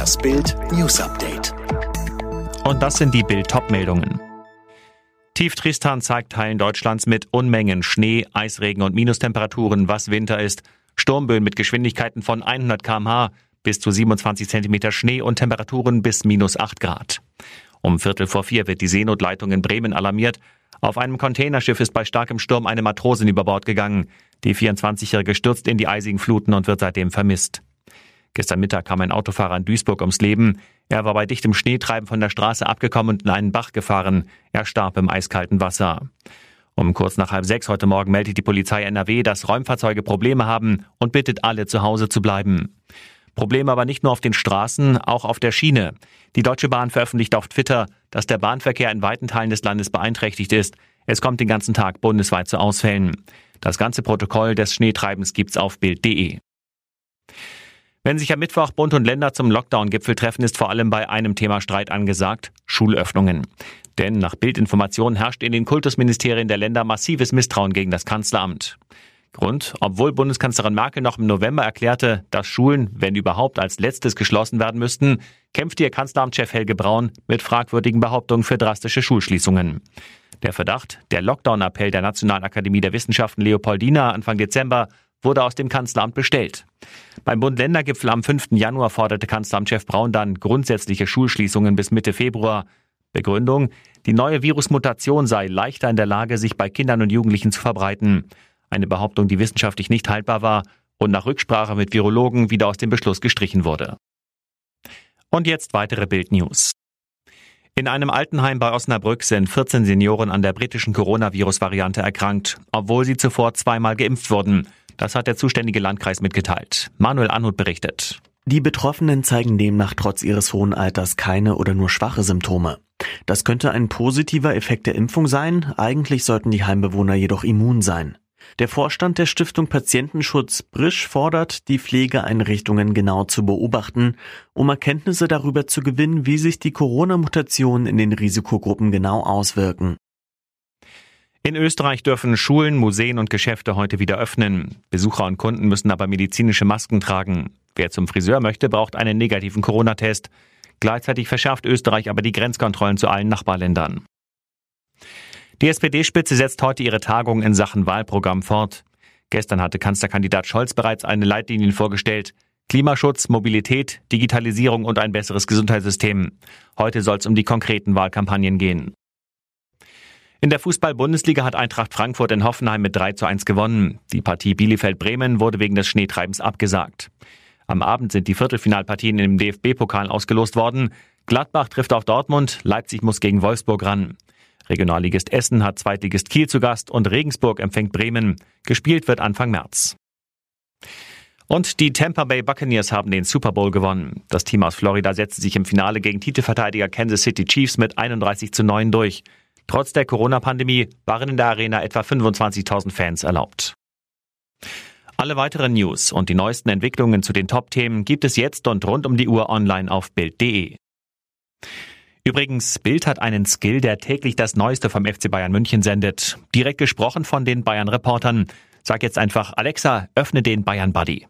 Das Bild News Update. Und das sind die Bild-Top-Meldungen. Tief Tristan zeigt Teilen Deutschlands mit Unmengen Schnee, Eisregen und Minustemperaturen, was Winter ist. Sturmböen mit Geschwindigkeiten von 100 km/h bis zu 27 cm Schnee und Temperaturen bis minus 8 Grad. Um Viertel vor vier wird die Seenotleitung in Bremen alarmiert. Auf einem Containerschiff ist bei starkem Sturm eine Matrosin über Bord gegangen. Die 24-Jährige stürzt in die eisigen Fluten und wird seitdem vermisst. Gestern Mittag kam ein Autofahrer in Duisburg ums Leben. Er war bei dichtem Schneetreiben von der Straße abgekommen und in einen Bach gefahren. Er starb im eiskalten Wasser. Um kurz nach halb sechs heute Morgen meldet die Polizei NRW, dass Räumfahrzeuge Probleme haben und bittet alle zu Hause zu bleiben. Probleme aber nicht nur auf den Straßen, auch auf der Schiene. Die Deutsche Bahn veröffentlicht auf Twitter, dass der Bahnverkehr in weiten Teilen des Landes beeinträchtigt ist. Es kommt den ganzen Tag bundesweit zu Ausfällen. Das ganze Protokoll des Schneetreibens gibt's auf Bild.de. Wenn sich am Mittwoch Bund und Länder zum Lockdown-Gipfel treffen, ist vor allem bei einem Thema Streit angesagt, Schulöffnungen. Denn nach Bildinformationen herrscht in den Kultusministerien der Länder massives Misstrauen gegen das Kanzleramt. Grund, obwohl Bundeskanzlerin Merkel noch im November erklärte, dass Schulen, wenn überhaupt, als letztes geschlossen werden müssten, kämpfte ihr Kanzleramtschef Helge Braun mit fragwürdigen Behauptungen für drastische Schulschließungen. Der Verdacht, der Lockdown-Appell der Nationalen Akademie der Wissenschaften Leopoldina Anfang Dezember wurde aus dem Kanzleramt bestellt. Beim Bund-Länder-Gipfel am 5. Januar forderte Kanzleramtschef Braun dann grundsätzliche Schulschließungen bis Mitte Februar. Begründung, die neue Virusmutation sei leichter in der Lage, sich bei Kindern und Jugendlichen zu verbreiten. Eine Behauptung, die wissenschaftlich nicht haltbar war und nach Rücksprache mit Virologen wieder aus dem Beschluss gestrichen wurde. Und jetzt weitere Bildnews. In einem Altenheim bei Osnabrück sind 14 Senioren an der britischen Coronavirus-Variante erkrankt, obwohl sie zuvor zweimal geimpft wurden. Das hat der zuständige Landkreis mitgeteilt. Manuel Anhut berichtet. Die Betroffenen zeigen demnach trotz ihres hohen Alters keine oder nur schwache Symptome. Das könnte ein positiver Effekt der Impfung sein, eigentlich sollten die Heimbewohner jedoch immun sein. Der Vorstand der Stiftung Patientenschutz Brisch fordert, die Pflegeeinrichtungen genau zu beobachten, um Erkenntnisse darüber zu gewinnen, wie sich die Corona-Mutationen in den Risikogruppen genau auswirken. In Österreich dürfen Schulen, Museen und Geschäfte heute wieder öffnen. Besucher und Kunden müssen aber medizinische Masken tragen. Wer zum Friseur möchte, braucht einen negativen Corona-Test. Gleichzeitig verschärft Österreich aber die Grenzkontrollen zu allen Nachbarländern. Die SPD-Spitze setzt heute ihre Tagung in Sachen Wahlprogramm fort. Gestern hatte Kanzlerkandidat Scholz bereits eine Leitlinie vorgestellt. Klimaschutz, Mobilität, Digitalisierung und ein besseres Gesundheitssystem. Heute soll es um die konkreten Wahlkampagnen gehen. In der Fußball-Bundesliga hat Eintracht Frankfurt in Hoffenheim mit 3 zu 1 gewonnen. Die Partie Bielefeld-Bremen wurde wegen des Schneetreibens abgesagt. Am Abend sind die Viertelfinalpartien im DFB-Pokal ausgelost worden. Gladbach trifft auf Dortmund, Leipzig muss gegen Wolfsburg ran. Regionalligist Essen hat Zweitligist Kiel zu Gast und Regensburg empfängt Bremen. Gespielt wird Anfang März. Und die Tampa Bay Buccaneers haben den Super Bowl gewonnen. Das Team aus Florida setzte sich im Finale gegen Titelverteidiger Kansas City Chiefs mit 31 zu 9 durch. Trotz der Corona-Pandemie waren in der Arena etwa 25.000 Fans erlaubt. Alle weiteren News und die neuesten Entwicklungen zu den Top-Themen gibt es jetzt und rund um die Uhr online auf Bild.de. Übrigens, Bild hat einen Skill, der täglich das Neueste vom FC Bayern München sendet. Direkt gesprochen von den Bayern-Reportern. Sag jetzt einfach, Alexa, öffne den Bayern Buddy.